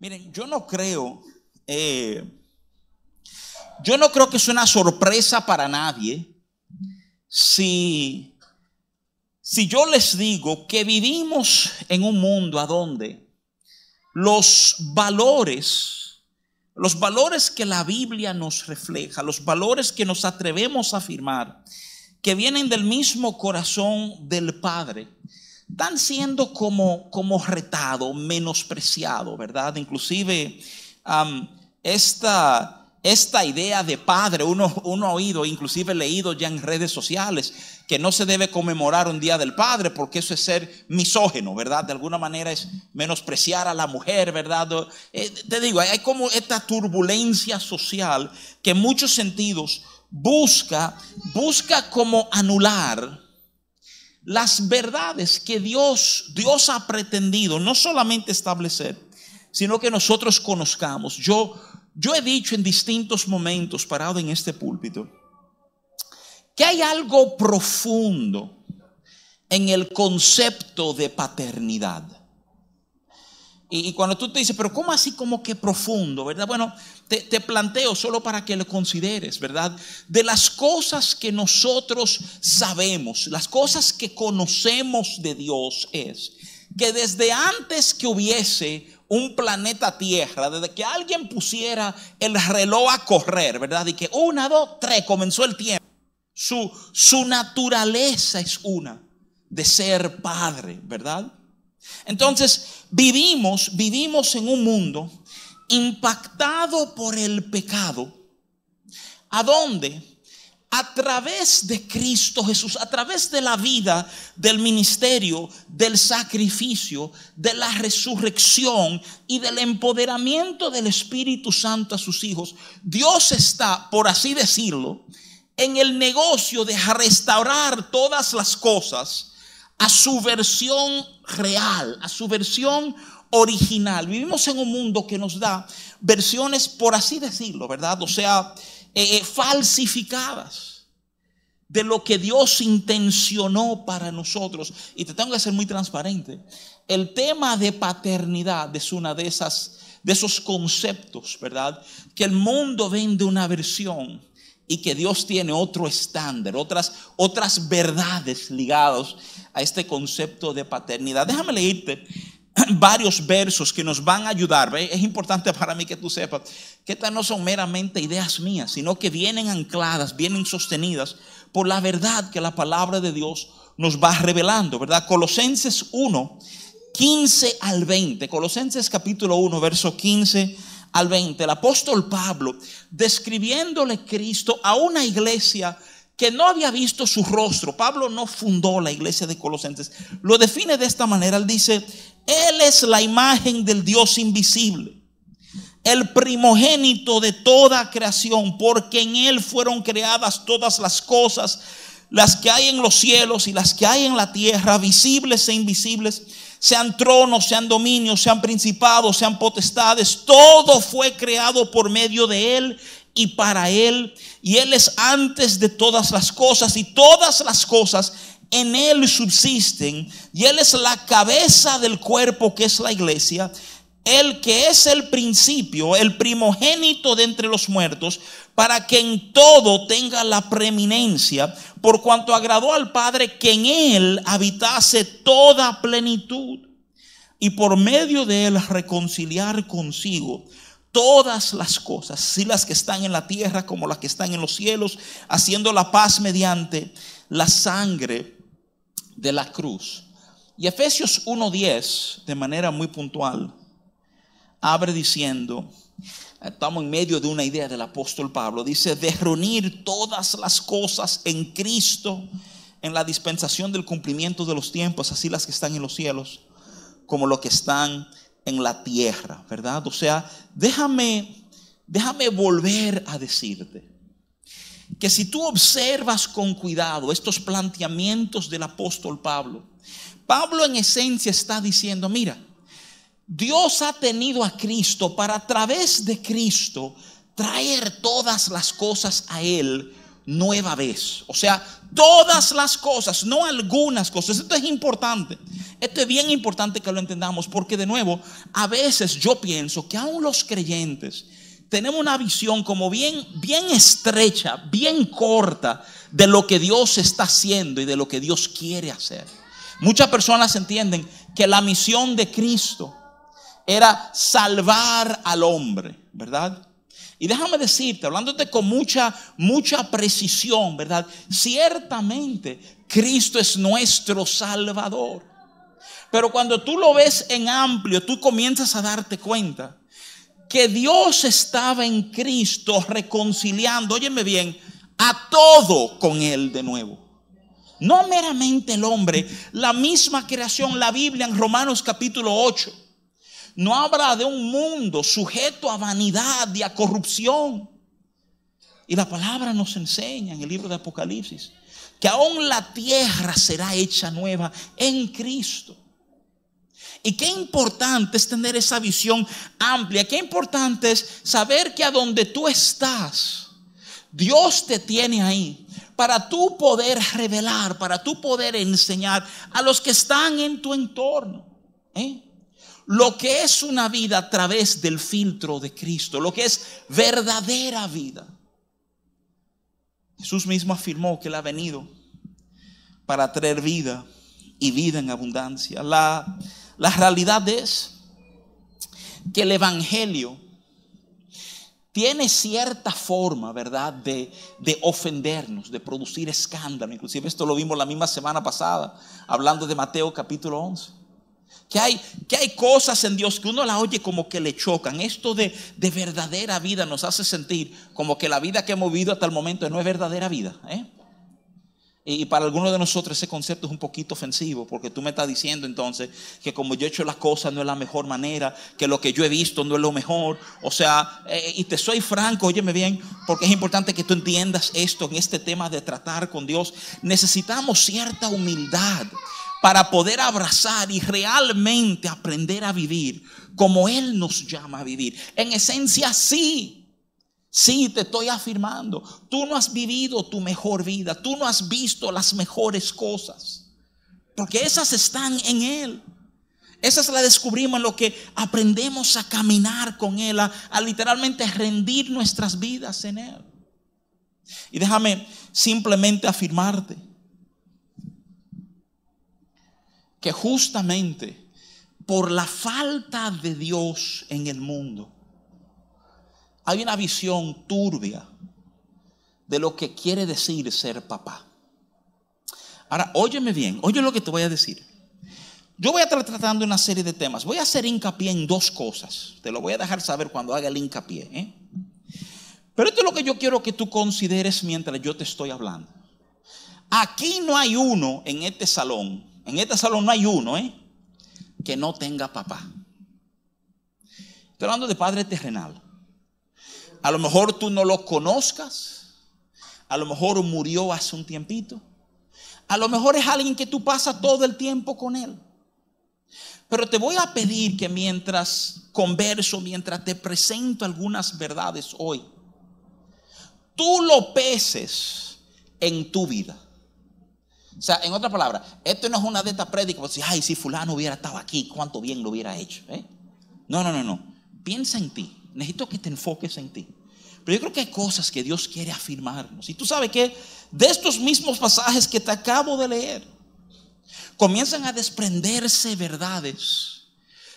Miren, yo no creo, eh, yo no creo que es una sorpresa para nadie si, si yo les digo que vivimos en un mundo a donde los valores, los valores que la Biblia nos refleja, los valores que nos atrevemos a afirmar, que vienen del mismo corazón del Padre, están siendo como, como retado, menospreciado, ¿verdad? Inclusive esta, esta idea de padre, uno, uno ha oído, inclusive leído ya en redes sociales, que no se debe conmemorar un día del padre porque eso es ser misógeno, ¿verdad? De alguna manera es menospreciar a la mujer, ¿verdad? Eh, te digo, hay como esta turbulencia social que en muchos sentidos busca, busca como anular las verdades que Dios, Dios ha pretendido no solamente establecer, sino que nosotros conozcamos. Yo, yo he dicho en distintos momentos parado en este púlpito que hay algo profundo en el concepto de paternidad. Y, cuando tú te dices, pero ¿cómo así como que profundo, verdad? Bueno, te, te, planteo solo para que lo consideres, ¿verdad? De las cosas que nosotros sabemos, las cosas que conocemos de Dios es que desde antes que hubiese un planeta Tierra, desde que alguien pusiera el reloj a correr, ¿verdad? Y que una, dos, tres, comenzó el tiempo. Su, su naturaleza es una, de ser padre, ¿verdad? Entonces, vivimos, vivimos en un mundo impactado por el pecado, a donde a través de Cristo Jesús, a través de la vida, del ministerio, del sacrificio, de la resurrección y del empoderamiento del Espíritu Santo a sus hijos, Dios está, por así decirlo, en el negocio de restaurar todas las cosas a su versión real, a su versión original. Vivimos en un mundo que nos da versiones, por así decirlo, ¿verdad? O sea, eh, eh, falsificadas de lo que Dios intencionó para nosotros. Y te tengo que ser muy transparente. El tema de paternidad es una de esas de esos conceptos, ¿verdad? Que el mundo vende una versión y que Dios tiene otro estándar, otras, otras verdades ligadas a este concepto de paternidad. Déjame leerte varios versos que nos van a ayudar. Es importante para mí que tú sepas que estas no son meramente ideas mías, sino que vienen ancladas, vienen sostenidas por la verdad que la palabra de Dios nos va revelando, ¿verdad? Colosenses 1, 15 al 20. Colosenses capítulo 1, verso 15 al 20. El apóstol Pablo, describiéndole Cristo a una iglesia que no había visto su rostro. Pablo no fundó la iglesia de Colosenses. Lo define de esta manera. Él dice, Él es la imagen del Dios invisible, el primogénito de toda creación, porque en Él fueron creadas todas las cosas, las que hay en los cielos y las que hay en la tierra, visibles e invisibles, sean tronos, sean dominios, sean principados, sean potestades. Todo fue creado por medio de Él y para Él. Y Él es antes de todas las cosas y todas las cosas en Él subsisten. Y Él es la cabeza del cuerpo que es la iglesia. El que es el principio, el primogénito de entre los muertos, para que en todo tenga la preeminencia, por cuanto agradó al Padre que en Él habitase toda plenitud, y por medio de Él reconciliar consigo todas las cosas, si las que están en la tierra como las que están en los cielos, haciendo la paz mediante la sangre de la cruz. Y Efesios 1.10, de manera muy puntual, abre diciendo, estamos en medio de una idea del apóstol Pablo, dice, de reunir todas las cosas en Cristo, en la dispensación del cumplimiento de los tiempos, así las que están en los cielos como lo que están en la tierra, ¿verdad? O sea, déjame, déjame volver a decirte que si tú observas con cuidado estos planteamientos del apóstol Pablo, Pablo en esencia está diciendo, mira, Dios ha tenido a Cristo para a través de Cristo traer todas las cosas a Él nueva vez. O sea, todas las cosas, no algunas cosas. Esto es importante. Esto es bien importante que lo entendamos porque de nuevo, a veces yo pienso que aún los creyentes tenemos una visión como bien, bien estrecha, bien corta de lo que Dios está haciendo y de lo que Dios quiere hacer. Muchas personas entienden que la misión de Cristo era salvar al hombre, ¿verdad? Y déjame decirte, hablándote con mucha, mucha precisión, ¿verdad? Ciertamente Cristo es nuestro Salvador. Pero cuando tú lo ves en amplio, tú comienzas a darte cuenta que Dios estaba en Cristo reconciliando, óyeme bien, a todo con Él de nuevo. No meramente el hombre, la misma creación, la Biblia en Romanos capítulo 8, no habla de un mundo sujeto a vanidad y a corrupción. Y la palabra nos enseña en el libro de Apocalipsis que aún la tierra será hecha nueva en Cristo. Y qué importante es tener esa visión amplia, qué importante es saber que a donde tú estás, Dios te tiene ahí para tú poder revelar, para tú poder enseñar a los que están en tu entorno. ¿eh? Lo que es una vida a través del filtro de Cristo, lo que es verdadera vida. Jesús mismo afirmó que Él ha venido para traer vida y vida en abundancia. La, realidad es que el Evangelio tiene cierta forma, ¿verdad?, de, de, ofendernos, de producir escándalo. Inclusive esto lo vimos la misma semana pasada, hablando de Mateo capítulo 11. Que hay, que hay cosas en Dios que uno la oye como que le chocan. Esto de, de verdadera vida nos hace sentir como que la vida que hemos vivido hasta el momento no es verdadera vida. ¿eh? Y para algunos de nosotros ese concepto es un poquito ofensivo, porque tú me estás diciendo entonces que como yo he hecho las cosas no es la mejor manera, que lo que yo he visto no es lo mejor. O sea, eh, y te soy franco, óyeme bien, porque es importante que tú entiendas esto en este tema de tratar con Dios. Necesitamos cierta humildad para poder abrazar y realmente aprender a vivir como Él nos llama a vivir. En esencia, sí. Sí, te estoy afirmando, tú no has vivido tu mejor vida, tú no has visto las mejores cosas, porque esas están en Él. Esas las descubrimos en lo que aprendemos a caminar con Él, a, a literalmente rendir nuestras vidas en Él. Y déjame simplemente afirmarte que justamente por la falta de Dios en el mundo, hay una visión turbia de lo que quiere decir ser papá. Ahora, óyeme bien, oye lo que te voy a decir. Yo voy a estar tratando una serie de temas. Voy a hacer hincapié en dos cosas. Te lo voy a dejar saber cuando haga el hincapié. ¿eh? Pero esto es lo que yo quiero que tú consideres mientras yo te estoy hablando. Aquí no hay uno en este salón. En este salón no hay uno ¿eh? que no tenga papá. Estoy hablando de padre terrenal. A lo mejor tú no lo conozcas. A lo mejor murió hace un tiempito. A lo mejor es alguien que tú pasas todo el tiempo con él. Pero te voy a pedir que mientras converso, mientras te presento algunas verdades hoy, tú lo peses en tu vida. O sea, en otra palabra, esto no es una de estas prédicas, pues, ay, si fulano hubiera estado aquí, cuánto bien lo hubiera hecho. ¿eh? No, no, no, no. Piensa en ti necesito que te enfoques en ti. Pero yo creo que hay cosas que Dios quiere afirmarnos. Y tú sabes que de estos mismos pasajes que te acabo de leer, comienzan a desprenderse verdades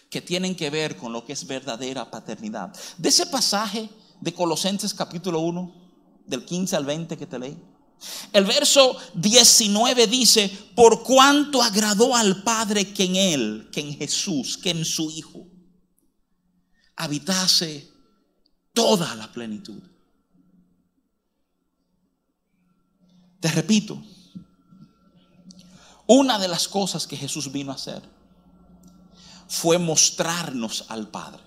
que tienen que ver con lo que es verdadera paternidad. De ese pasaje de Colosenses capítulo 1, del 15 al 20 que te leí. El verso 19 dice, por cuanto agradó al Padre que en Él, que en Jesús, que en su Hijo, habitase toda la plenitud. Te repito, una de las cosas que Jesús vino a hacer fue mostrarnos al Padre.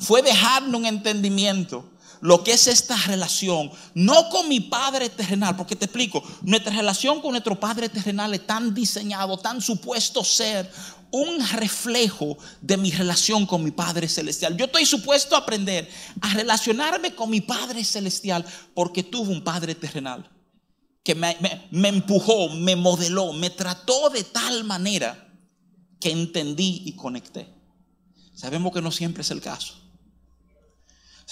Fue dejarnos un entendimiento lo que es esta relación, no con mi Padre terrenal, porque te explico, nuestra relación con nuestro Padre terrenal es tan diseñado, tan supuesto ser un reflejo de mi relación con mi Padre Celestial. Yo estoy supuesto a aprender a relacionarme con mi Padre Celestial porque tuve un Padre terrenal que me, empujó, me modeló, me trató de tal manera que entendí y conecté. Sabemos que no siempre es el caso.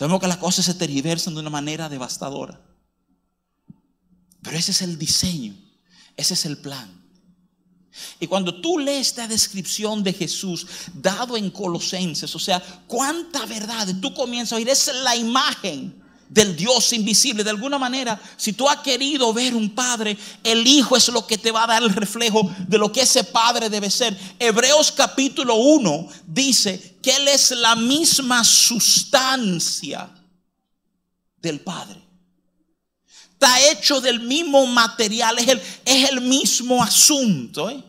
Sabemos que las cosas se tergiversan de una manera devastadora. Pero ese es el diseño, ese es el plan. Y cuando tú lees esta descripción de Jesús dado en Colosenses, o sea, cuánta verdad, tú comienzas a oír, es la imagen del Dios invisible. De alguna manera, si tú has querido ver un padre, el Hijo es lo que te va a dar el reflejo de lo que ese padre debe ser. Hebreos capítulo 1 dice que Él es la misma sustancia del Padre. Está hecho del mismo material, es el, es el mismo asunto. ¿eh?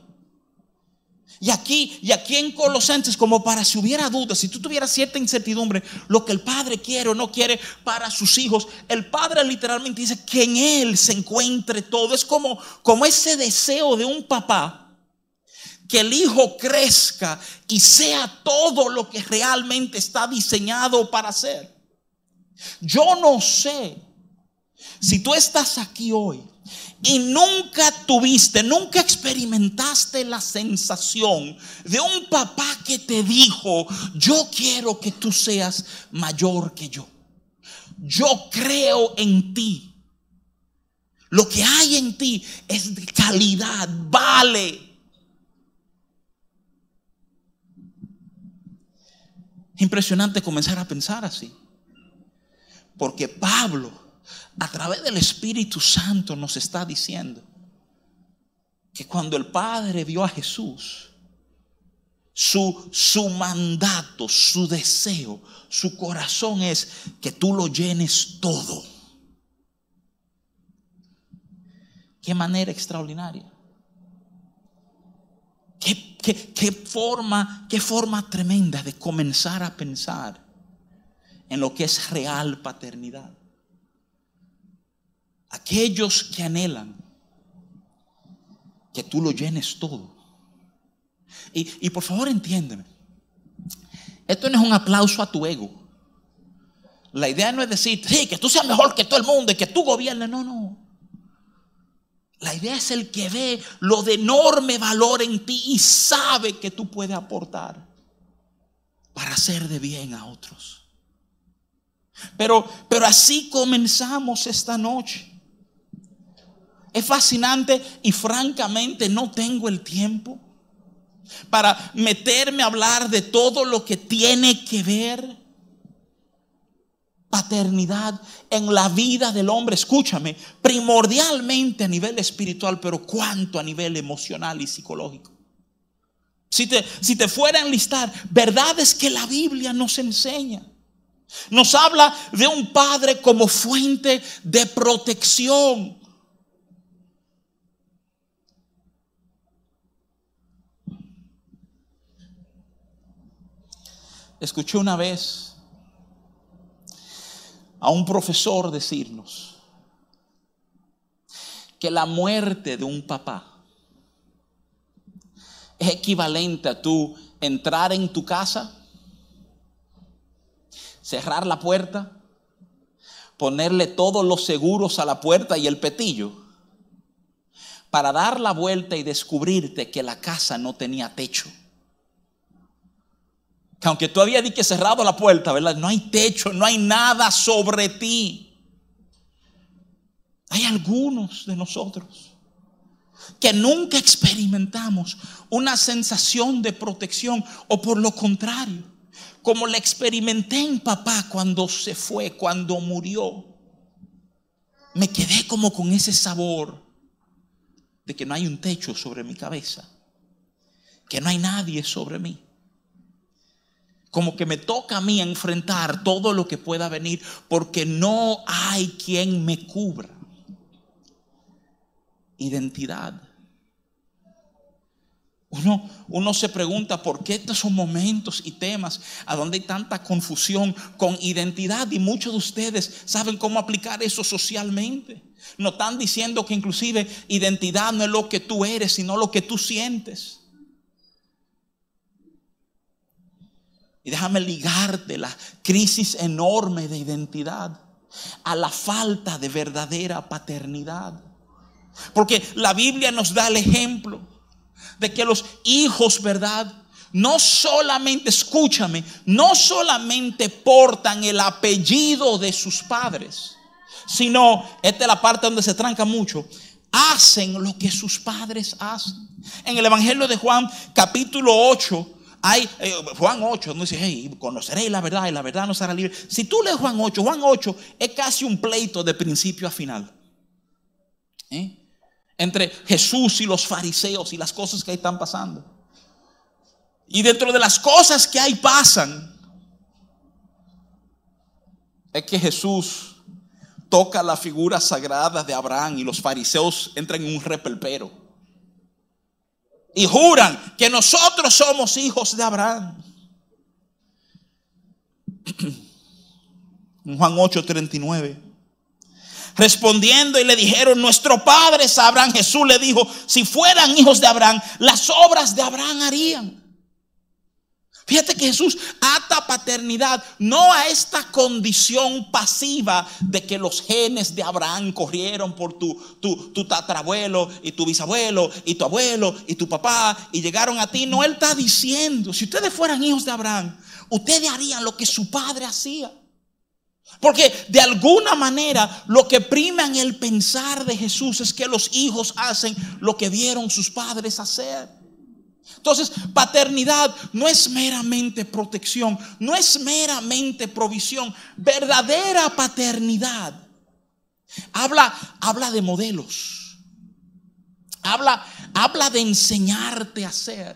Y aquí, y aquí en Colosenses, como para si hubiera dudas, si tú tuvieras cierta incertidumbre, lo que el padre quiere o no quiere para sus hijos, el padre literalmente dice que en él se encuentre todo. Es como, como ese deseo de un papá que el hijo crezca y sea todo lo que realmente está diseñado para ser. Yo no sé si tú estás aquí hoy y nunca tuviste, nunca experimentaste la sensación de un papá que te dijo, yo quiero que tú seas mayor que yo. Yo creo en ti. Lo que hay en ti es de calidad, vale. Impresionante comenzar a pensar así. Porque Pablo a través del Espíritu Santo nos está diciendo que cuando el Padre vio a Jesús, su, su mandato, su deseo, su corazón es que tú lo llenes todo. Qué manera extraordinaria. Qué, qué, forma, qué forma tremenda de comenzar a pensar en lo que es real paternidad aquellos que anhelan que tú lo llenes todo. Y, por favor entiéndeme, esto no es un aplauso a tu ego. La idea no es decir, sí, que tú seas mejor que todo el mundo y que tú gobiernes. No, no. La idea es el que ve lo de enorme valor en ti y sabe que tú puedes aportar para hacer de bien a otros. Pero, pero así comenzamos esta noche. Es fascinante y francamente no tengo el tiempo para meterme a hablar de todo lo que tiene que ver paternidad en la vida del hombre. Escúchame, primordialmente a nivel espiritual, pero cuánto a nivel emocional y psicológico. Si te, si te fuera a enlistar, verdades que la Biblia nos enseña. Nos habla de un padre como fuente de protección Escuché una vez a un profesor decirnos que la muerte de un papá es equivalente a tú entrar en tu casa, cerrar la puerta, ponerle todos los seguros a la puerta y el petillo, para dar la vuelta y descubrirte que la casa no tenía techo que aunque tú habías que cerrado la puerta, ¿verdad? No hay techo, no hay nada sobre ti. Hay algunos de nosotros que nunca experimentamos una sensación de protección o por lo contrario, como la experimenté en papá cuando se fue, cuando murió. Me quedé como con ese sabor de que no hay un techo sobre mi cabeza, que no hay nadie sobre mí como que me toca a mí enfrentar todo lo que pueda venir porque no hay quien me cubra. Identidad. Uno, uno, se pregunta por qué estos son momentos y temas a donde hay tanta confusión con identidad y muchos de ustedes saben cómo aplicar eso socialmente. No están diciendo que inclusive identidad no es lo que tú eres, sino lo que tú sientes. Y déjame ligarte la crisis enorme de identidad a la falta de verdadera paternidad. Porque la Biblia nos da el ejemplo de que los hijos, ¿verdad? No solamente, escúchame, no solamente portan el apellido de sus padres, sino, esta es la parte donde se tranca mucho, hacen lo que sus padres hacen. En el Evangelio de Juan, capítulo 8, hay, eh, Juan 8, no dice, hey, conoceréis la verdad y la verdad nos hará libre. Si tú lees Juan 8, Juan 8 es casi un pleito de principio a final. ¿Eh? Entre Jesús y los fariseos y las cosas que ahí están pasando. Y dentro de las cosas que ahí pasan, es que Jesús toca la figura sagrada de Abraham y los fariseos entran en un repelpero. Y juran que nosotros somos hijos de Abraham. Juan 8:39. Respondiendo y le dijeron, nuestro padre es Abraham. Jesús le dijo, si fueran hijos de Abraham, las obras de Abraham harían. Fíjate que Jesús ata paternidad no a esta condición pasiva de que los genes de Abraham corrieron por tu, tu, tu, tatarabuelo y tu bisabuelo y tu abuelo y tu papá y llegaron a ti. No, Él está diciendo, si ustedes fueran hijos de Abraham, ustedes harían lo que su padre hacía. Porque de alguna manera lo que prima en el pensar de Jesús es que los hijos hacen lo que vieron sus padres hacer. Entonces, paternidad no es meramente protección, no es meramente provisión. Verdadera paternidad habla, habla de modelos. Habla, habla de enseñarte a hacer.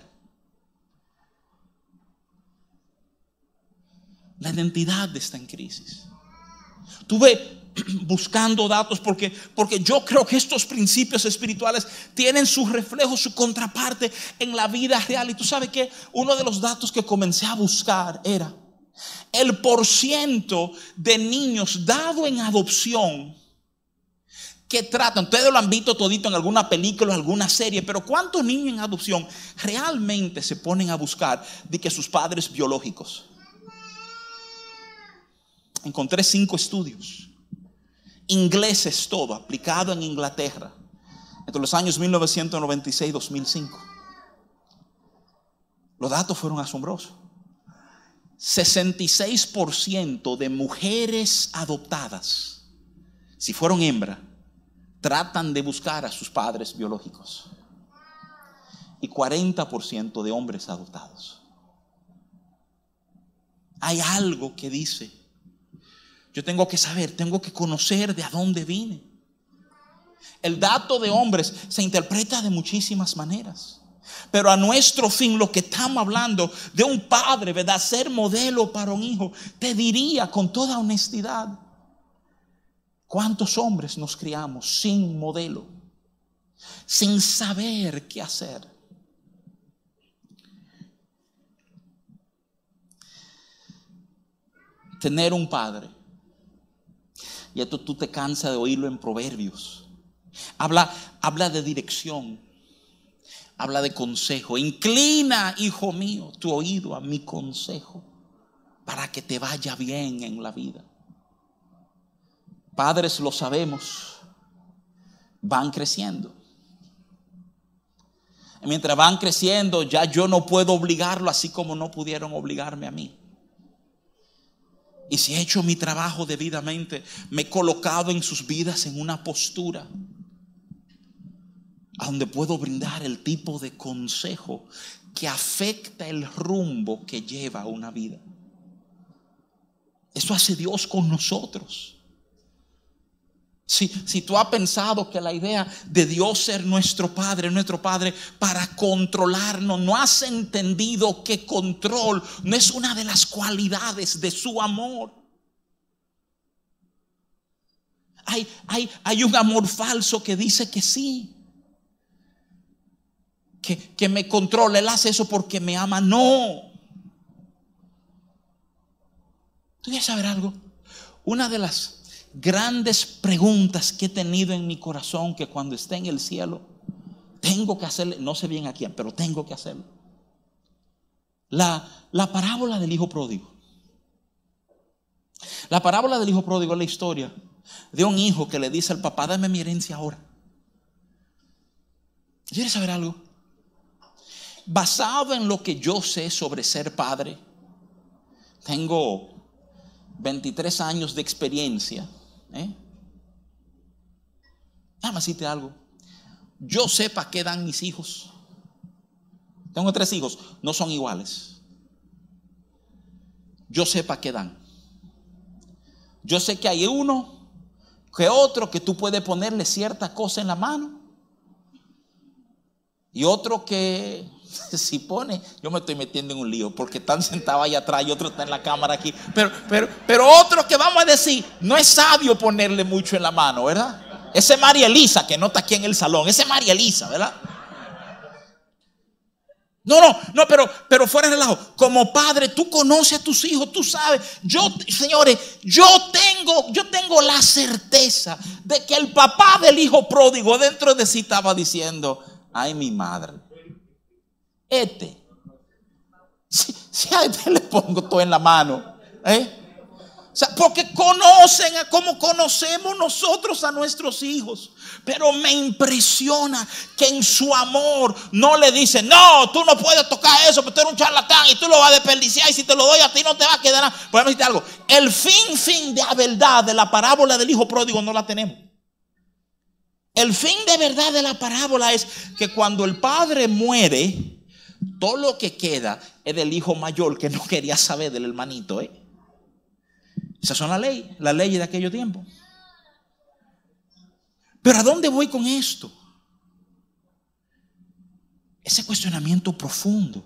La identidad está en crisis. Tuve buscando datos porque, porque yo creo que estos principios espirituales tienen su reflejo, su contraparte en la vida real. Y tú sabes que uno de los datos que comencé a buscar era el porciento de niños dado en adopción que tratan, ustedes lo han visto todito en alguna película, en alguna serie, pero ¿cuántos niños en adopción realmente se ponen a buscar de que sus padres biológicos? Encontré cinco estudios ingleses todo, aplicado en Inglaterra, entre los años 1996 y 2005. Los datos fueron asombrosos. 66% de mujeres adoptadas, si fueron hembra, tratan de buscar a sus padres biológicos. Y 40% de hombres adoptados. Hay algo que dice yo tengo que saber, tengo que conocer de a dónde vine. El dato de hombres se interpreta de muchísimas maneras. Pero a nuestro fin, lo que estamos hablando de un padre, ¿verdad? Ser modelo para un hijo, te diría con toda honestidad, ¿cuántos hombres nos criamos sin modelo? Sin saber qué hacer. Tener un padre y esto tú te cansas de oírlo en proverbios. Habla, habla de dirección. Habla de consejo. Inclina, hijo mío, tu oído a mi consejo para que te vaya bien en la vida. Padres, lo sabemos, van creciendo. mientras van creciendo, ya yo no puedo obligarlo así como no pudieron obligarme a mí. Y si he hecho mi trabajo debidamente, me he colocado en sus vidas en una postura a donde puedo brindar el tipo de consejo que afecta el rumbo que lleva una vida. Eso hace Dios con nosotros. Si, si, tú has pensado que la idea de Dios ser nuestro Padre, nuestro Padre para controlarnos, no has entendido que control no es una de las cualidades de su amor. Hay, hay, hay un amor falso que dice que sí. Que, que me controla, Él hace eso porque me ama. No. ¿Tú quieres saber algo? Una de las grandes preguntas que he tenido en mi corazón que cuando esté en el cielo, tengo que hacerle, no sé bien a quién, pero tengo que hacerlo. La, la parábola del hijo pródigo. La parábola del hijo pródigo es la historia de un hijo que le dice al papá, dame mi herencia ahora. ¿Quieres saber algo? basado en lo que yo sé sobre ser padre, tengo 23 años de experiencia. ¿Eh? Déjame decirte algo. Yo sé para qué dan mis hijos. Tengo tres hijos, no son iguales. Yo sé para qué dan. Yo sé que hay uno que otro que tú puedes ponerle cierta cosa en la mano. Y otro que si pone, yo me estoy metiendo en un lío porque están sentados allá atrás y otro está en la cámara aquí. Pero, pero, pero otro que vamos a decir, no es sabio ponerle mucho en la mano, ¿verdad? Ese María Elisa que no está aquí en el salón, ese María Elisa, ¿verdad? No, no, no, pero, pero fuera de relajo. Como padre, tú conoces a tus hijos, tú sabes. Yo, señores, yo tengo, yo tengo la certeza de que el papá del hijo pródigo dentro de sí estaba diciendo, ay mi madre, este, si, si a este le pongo todo en la mano, ¿eh? O sea, porque conocen a cómo conocemos nosotros a nuestros hijos. Pero me impresiona que en su amor no le dicen, no, tú no puedes tocar eso, porque tú eres un charlatán y tú lo vas a desperdiciar y si te lo doy a ti no te va a quedar nada. Podemos algo, el fin, fin de verdad de la parábola del hijo pródigo no la tenemos. El fin de verdad de la parábola es que cuando el padre muere, todo lo que queda es del hijo mayor que no quería saber del hermanito, ¿eh? Esas son las leyes, las leyes de aquellos tiempos. Pero ¿a dónde voy con esto? Ese cuestionamiento profundo.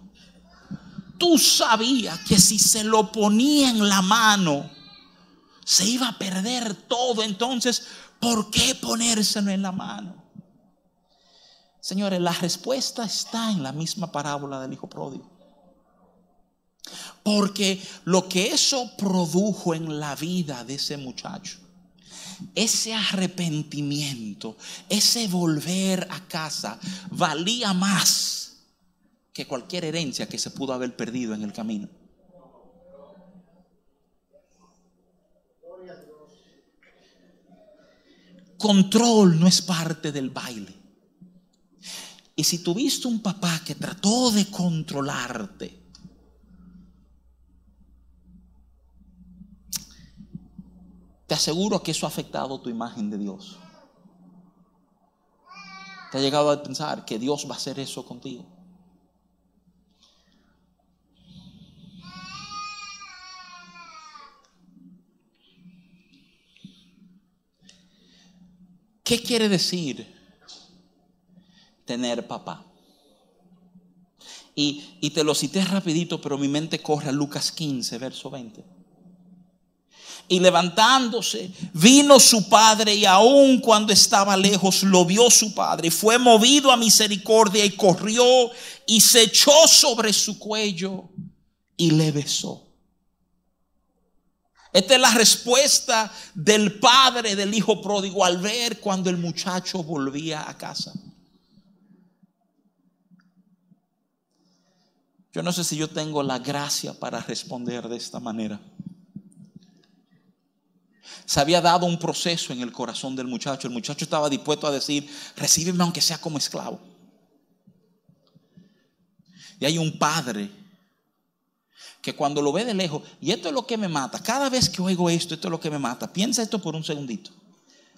Tú sabías que si se lo ponía en la mano, se iba a perder todo. Entonces, ¿por qué ponérselo en la mano? Señores, la respuesta está en la misma parábola del hijo pródigo. Porque lo que eso produjo en la vida de ese muchacho, ese arrepentimiento, ese volver a casa, valía más que cualquier herencia que se pudo haber perdido en el camino. Control no es parte del baile. Y si tuviste un papá que trató de controlarte, Te aseguro que eso ha afectado tu imagen de Dios. Te ha llegado a pensar que Dios va a hacer eso contigo. ¿Qué quiere decir tener papá? Y, y, te lo cité rapidito, pero mi mente corre a Lucas 15, verso 20. Y levantándose, vino su padre y aun cuando estaba lejos, lo vio su padre. Fue movido a misericordia y corrió y se echó sobre su cuello y le besó. Esta es la respuesta del padre del hijo pródigo al ver cuando el muchacho volvía a casa. Yo no sé si yo tengo la gracia para responder de esta manera se había dado un proceso en el corazón del muchacho. El muchacho estaba dispuesto a decir, recíbeme aunque sea como esclavo. Y hay un padre que cuando lo ve de lejos, y esto es lo que me mata, cada vez que oigo esto, esto es lo que me mata, piensa esto por un segundito.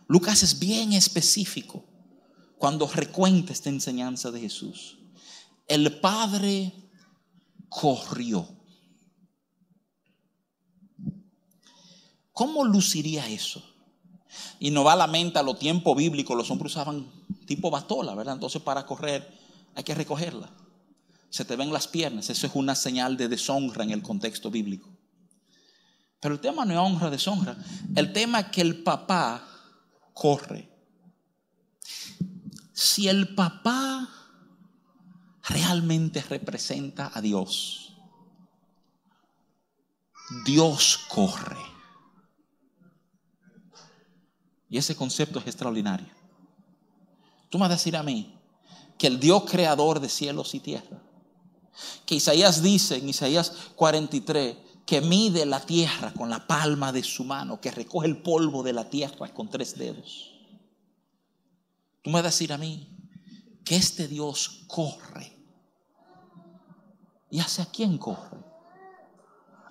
Lucas es bien específico cuando recuenta esta enseñanza de Jesús. El padre corrió. ¿Cómo luciría eso? Y no va a la mente a los tiempos bíblicos, los hombres usaban tipo batola, ¿verdad? Entonces para correr hay que recogerla. Se te ven las piernas, eso es una señal de deshonra en el contexto bíblico. Pero el tema no es honra, deshonra. El tema es que el papá corre. Si el papá realmente representa a Dios, Dios corre. Y ese concepto es extraordinario. Tú me vas a decir a mí que el Dios creador de cielos y tierra, que Isaías dice en Isaías 43, que mide la tierra con la palma de su mano, que recoge el polvo de la tierra con tres dedos. Tú me vas a decir a mí que este Dios corre ¿Y hacia quién corre?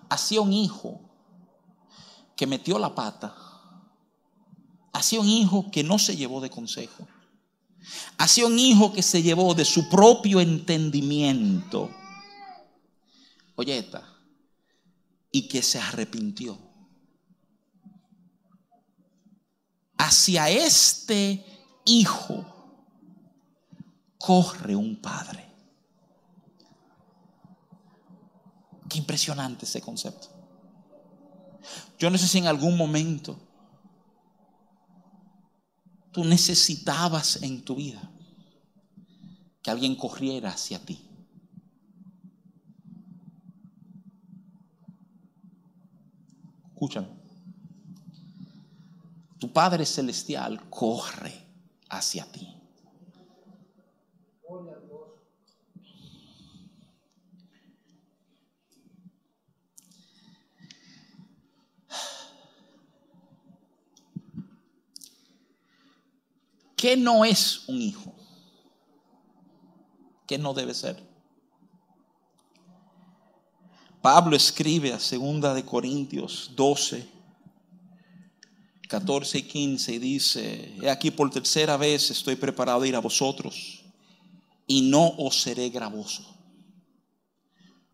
Hacia un hijo que metió la pata. Hacia un hijo que no se llevó de consejo. Hacia un hijo que se llevó de su propio entendimiento. Oye, esta. Y que se arrepintió. Hacia este hijo corre un padre. Qué impresionante ese concepto. Yo no sé si en algún momento tú necesitabas en tu vida que alguien corriera hacia ti. Escúchame. Tu Padre Celestial corre hacia ti. ¿Qué no es un hijo? ¿Qué no debe ser? Pablo escribe a segunda de Corintios 12, 14 y 15 y dice, he aquí por tercera vez estoy preparado a ir a vosotros y no os seré gravoso,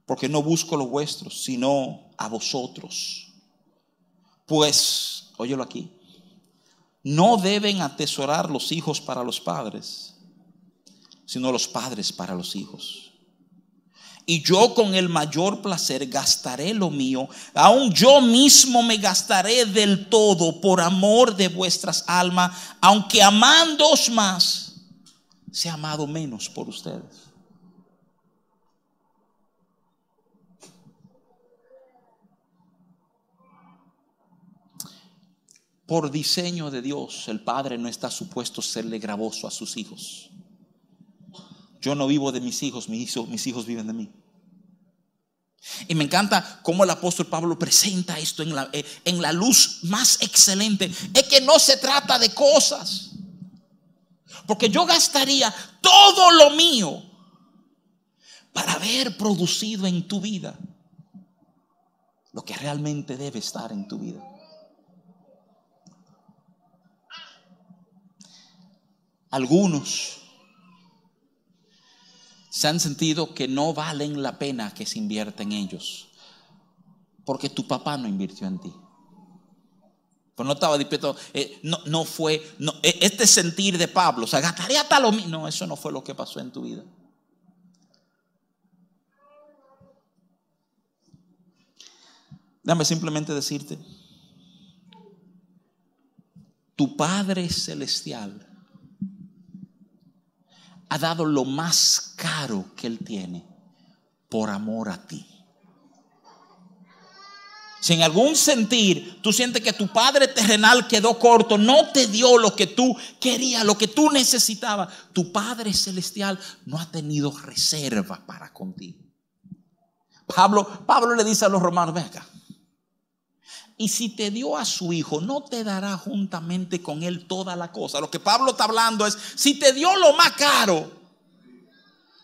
porque no busco lo vuestro, sino a vosotros. Pues, óyelo aquí, no deben atesorar los hijos para los padres, sino los padres para los hijos. Y yo con el mayor placer gastaré lo mío, aun yo mismo me gastaré del todo por amor de vuestras almas, aunque amándoos más, sea amado menos por ustedes. Por diseño de Dios, el Padre no está supuesto serle gravoso a sus hijos. Yo no vivo de mis hijos, mis hijos, viven de mí. Y me encanta cómo el apóstol Pablo presenta esto en la, eh, en la luz más excelente. Es que no se trata de cosas. Porque yo gastaría todo lo mío para haber producido en tu vida lo que realmente debe estar en tu vida. Algunos se han sentido que no valen la pena que se invierta en ellos, porque tu papá no invirtió en ti. Pues no estaba dispuesto, eh, no, no, fue, no, e, este sentir de Pablo, o sea, gastaré hasta lo mismo. No, eso no fue lo que pasó en tu vida. Déjame simplemente decirte, tu Padre Celestial ha dado lo más caro que Él tiene por amor a ti. Si en algún sentir tú sientes que tu padre terrenal quedó corto, no te dio lo que tú querías, lo que tú necesitabas, tu padre celestial no ha tenido reserva para contigo. Pablo, Pablo le dice a los romanos, ven acá. Y si te dio a su hijo, no te dará juntamente con él toda la cosa. Lo que Pablo está hablando es, si te dio lo más caro,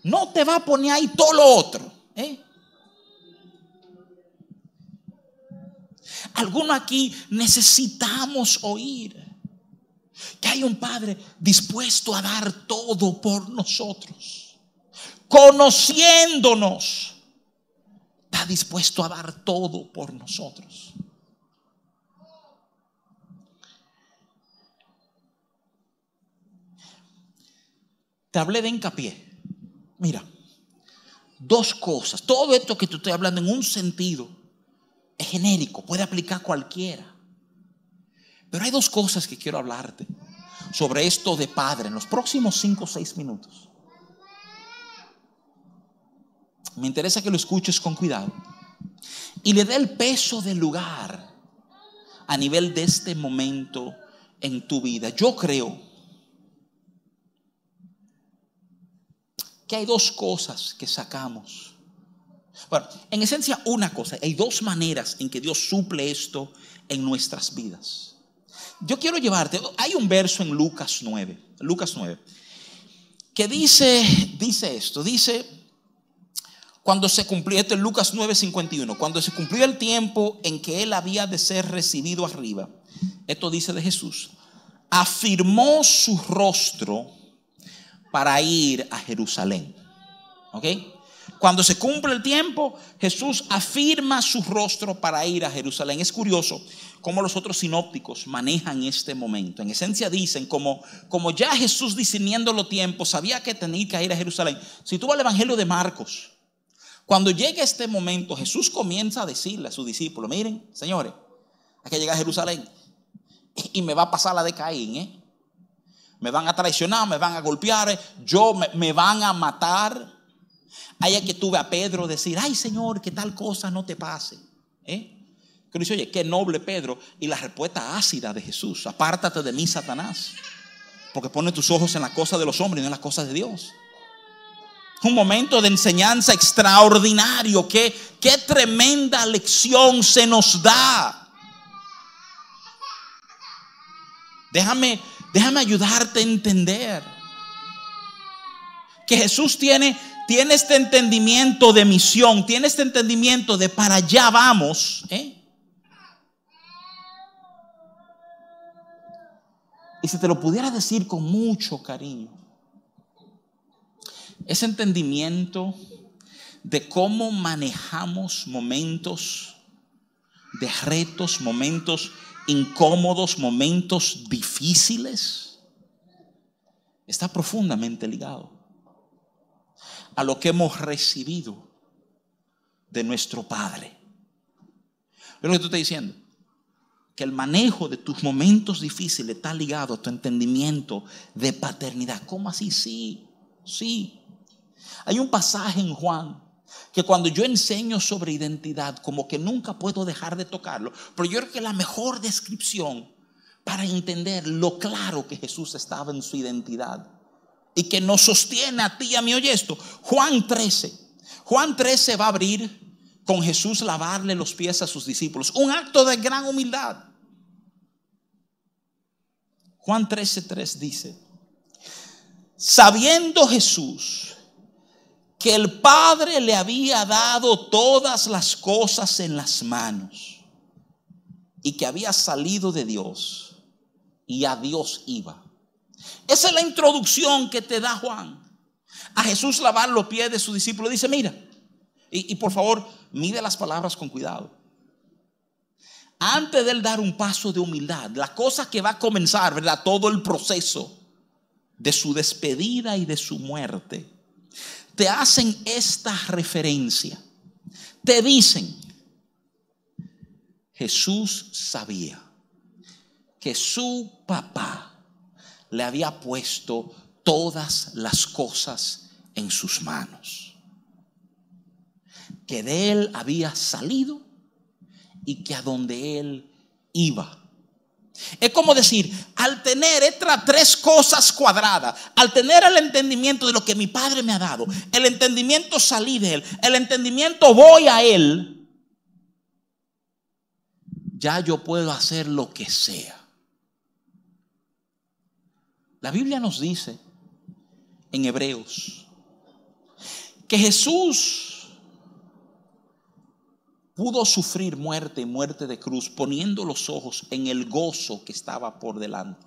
no te va a poner ahí todo lo otro. ¿eh? Algunos aquí necesitamos oír que hay un Padre dispuesto a dar todo por nosotros. Conociéndonos, está dispuesto a dar todo por nosotros. Te hablé de hincapié. Mira, dos cosas. Todo esto que te estoy hablando en un sentido es genérico, puede aplicar cualquiera. Pero hay dos cosas que quiero hablarte sobre esto de padre en los próximos cinco o seis minutos. Me interesa que lo escuches con cuidado y le dé el peso del lugar a nivel de este momento en tu vida. Yo creo hay dos cosas que sacamos. Bueno, en esencia una cosa, hay dos maneras en que Dios suple esto en nuestras vidas. Yo quiero llevarte, hay un verso en Lucas 9, Lucas 9, que dice, dice esto, dice, Cuando se cumplió, esto es Lucas 9:51, cuando se cumplió el tiempo en que él había de ser recibido arriba, esto dice de Jesús, afirmó su rostro para ir a Jerusalén. ¿Ok? Cuando se cumple el tiempo, Jesús afirma su rostro para ir a Jerusalén. Es curioso cómo los otros sinópticos manejan este momento. En esencia dicen, como, como ya Jesús discerniendo los tiempos, sabía que tenía que ir a Jerusalén. Si tú vas al Evangelio de Marcos, cuando llega este momento, Jesús comienza a decirle a sus discípulos, miren, señores, hay que llegar a Jerusalén y me va a pasar la de Caín, ¿eh? Me van a traicionar, me van a golpear, yo me, van a matar. Hay que tuve a Pedro decir, ay Señor, que tal cosa no te pase. ¿Eh? Que dice, oye, qué noble Pedro. Y la respuesta ácida de Jesús, apártate de mí, Satanás. Porque pone tus ojos en las cosas de los hombres y no en las cosas de Dios. Un momento de enseñanza extraordinario. Qué, qué tremenda lección se nos da. Déjame, déjame ayudarte a entender que Jesús tiene, tiene este entendimiento de misión, tiene este entendimiento de para allá vamos. ¿eh? Y si te lo pudiera decir con mucho cariño, ese entendimiento de cómo manejamos momentos de retos, momentos incómodos, momentos difíciles, está profundamente ligado a lo que hemos recibido de nuestro Padre. Es lo que tú estás diciendo. Que el manejo de tus momentos difíciles está ligado a tu entendimiento de paternidad. ¿Cómo así? Sí, sí. Hay un pasaje en Juan que cuando yo enseño sobre identidad, como que nunca puedo dejar de tocarlo, pero yo creo que la mejor descripción para entender lo claro que Jesús estaba en su identidad y que nos sostiene a ti y a mí, oye esto, Juan 13, Juan 13 va a abrir con Jesús lavarle los pies a sus discípulos, un acto de gran humildad. Juan 13:3 dice, sabiendo Jesús que el Padre le había dado todas las cosas en las manos y que había salido de Dios y a Dios iba. Esa es la introducción que te da Juan. A Jesús lavar los pies de su discípulo. Dice, mira, y, por favor, mide las palabras con cuidado. Antes de él dar un paso de humildad, la cosa que va a comenzar, ¿verdad? Todo el proceso de su despedida y de su muerte te hacen esta referencia. Te dicen, Jesús sabía que su papá le había puesto todas las cosas en sus manos. Que de él había salido y que a donde él iba es como decir, al tener estas tres cosas cuadradas, al tener el entendimiento de lo que mi padre me ha dado, el entendimiento salí de él, el entendimiento voy a él, ya yo puedo hacer lo que sea. La Biblia nos dice en Hebreos que Jesús pudo sufrir muerte muerte de cruz poniendo los ojos en el gozo que estaba por delante.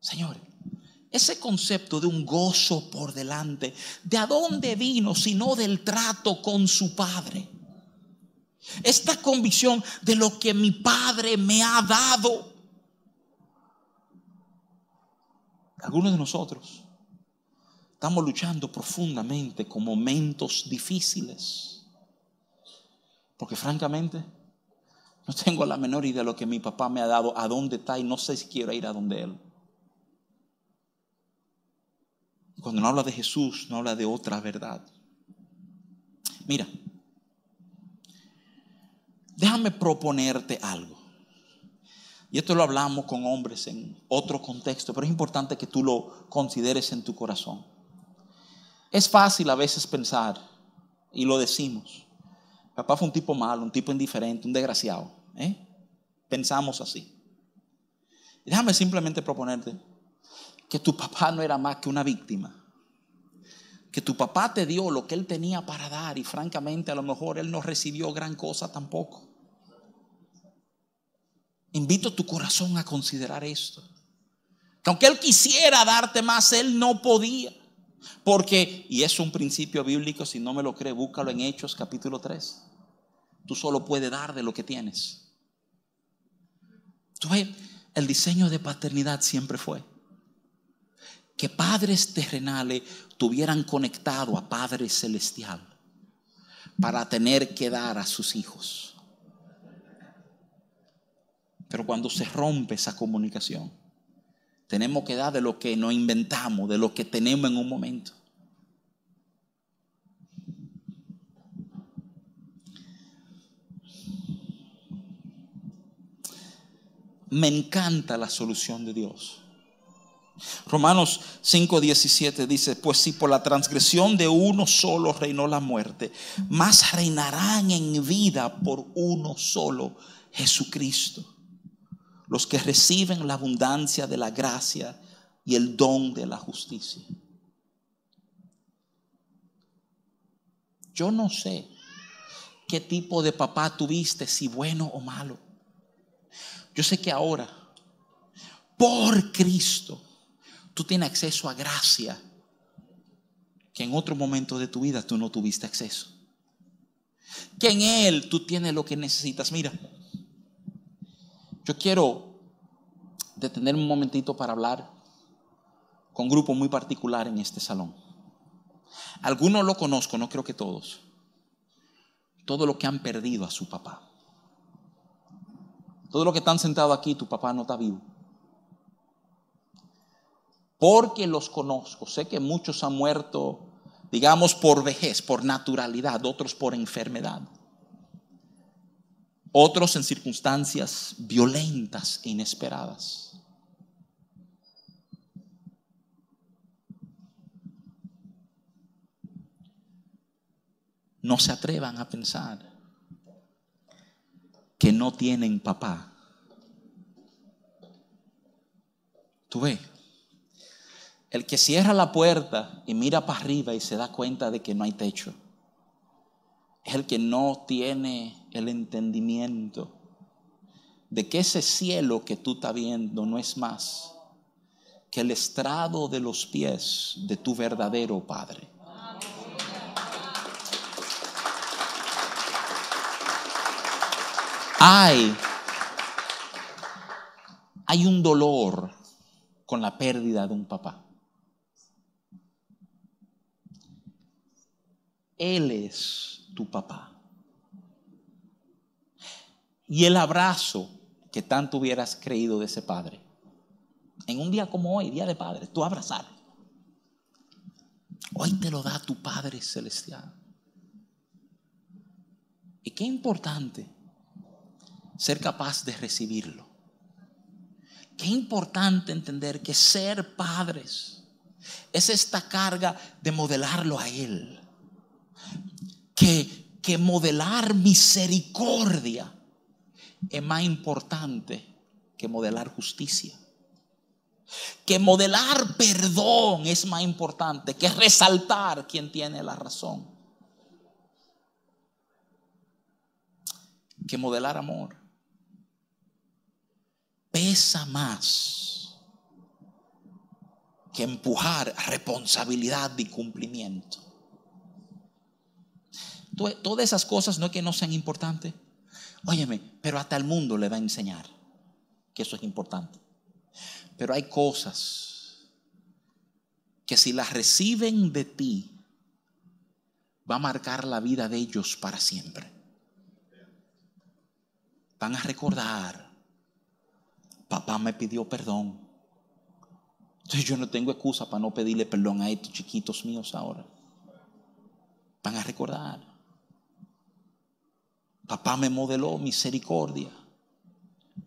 Señores, ese concepto de un gozo por delante, ¿de a dónde vino sino del trato con su Padre? Esta convicción de lo que mi Padre me ha dado. Algunos de nosotros estamos luchando profundamente con momentos difíciles porque francamente, no tengo la menor idea de lo que mi papá me ha dado, a dónde está y no sé si quiero ir a donde él. Cuando no habla de Jesús, no habla de otra verdad. Mira, déjame proponerte algo. Y esto lo hablamos con hombres en otro contexto, pero es importante que tú lo consideres en tu corazón. Es fácil a veces pensar, y lo decimos, Papá fue un tipo malo, un tipo indiferente, un desgraciado. ¿eh? Pensamos así. déjame simplemente proponerte que tu papá no era más que una víctima que tu papá te dio lo que él tenía para dar y francamente a lo mejor él no recibió gran cosa tampoco. Invito tu corazón a considerar esto. Que aunque él quisiera darte más, él no podía. Porque, y es un principio bíblico, si no me lo cree, búscalo en Hechos capítulo 3. Tú solo puedes dar de lo que tienes. Tú ves, el diseño de paternidad siempre fue que padres terrenales tuvieran conectado a Padre Celestial para tener que dar a sus hijos. Pero cuando se rompe esa comunicación, tenemos que dar de lo que nos inventamos, de lo que tenemos en un momento. Me encanta la solución de Dios. Romanos 5:17 dice, pues si por la transgresión de uno solo reinó la muerte, más reinarán en vida por uno solo, Jesucristo. Los que reciben la abundancia de la gracia y el don de la justicia. Yo no sé qué tipo de papá tuviste, si bueno o malo. Yo sé que ahora, por Cristo, tú tienes acceso a gracia que en otro momento de tu vida tú no tuviste acceso. Que en Él tú tienes lo que necesitas. Mira, yo quiero detener un momentito para hablar con un grupo muy particular en este salón. Algunos lo conozco, no creo que todos. Todo lo que han perdido a su papá. Todo lo que están sentados aquí, tu papá no está vivo porque los conozco. Sé que muchos han muerto, digamos, por vejez, por naturalidad, otros por enfermedad, otros en circunstancias violentas e inesperadas. No se atrevan a pensar que no tienen papá. Tú ves, el que cierra la puerta y mira para arriba y se da cuenta de que no hay techo. Es el que no tiene el entendimiento de que ese cielo que tú estás viendo no es más que el estrado de los pies de tu verdadero Padre. Hay, hay un dolor con la pérdida de un papá. Él es tu papá. Y el abrazo que tanto hubieras creído de ese padre. En un día como hoy, día de padre, tú abrazar. Hoy te lo da tu Padre Celestial. Y qué importante ser capaz de recibirlo. Qué importante entender que ser padres es esta carga de modelarlo a Él que, que modelar misericordia es más importante que modelar justicia. Que modelar perdón es más importante que resaltar quien tiene la razón. Que modelar amor pesa más que empujar responsabilidad y cumplimiento. Todas esas cosas no es que no sean importantes. Óyeme, pero hasta el mundo le va a enseñar que eso es importante. Pero hay cosas que si las reciben de ti, va a marcar la vida de ellos para siempre. Van a recordar, papá me pidió perdón. Entonces yo no tengo excusa para no pedirle perdón a estos chiquitos míos ahora. Van a recordar. Papá me modeló misericordia.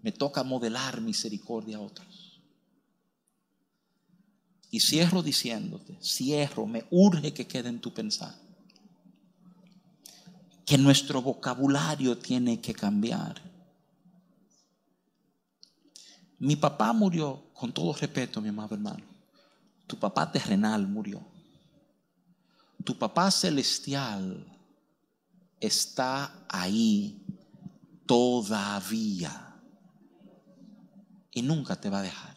Me toca modelar misericordia a otros. Y cierro diciéndote, cierro, me urge que quede en tu pensar. Que nuestro vocabulario tiene que cambiar. Mi papá murió, con todo respeto, mi amado hermano. Tu papá terrenal murió. Tu papá celestial está ahí todavía. Y nunca te va a dejar.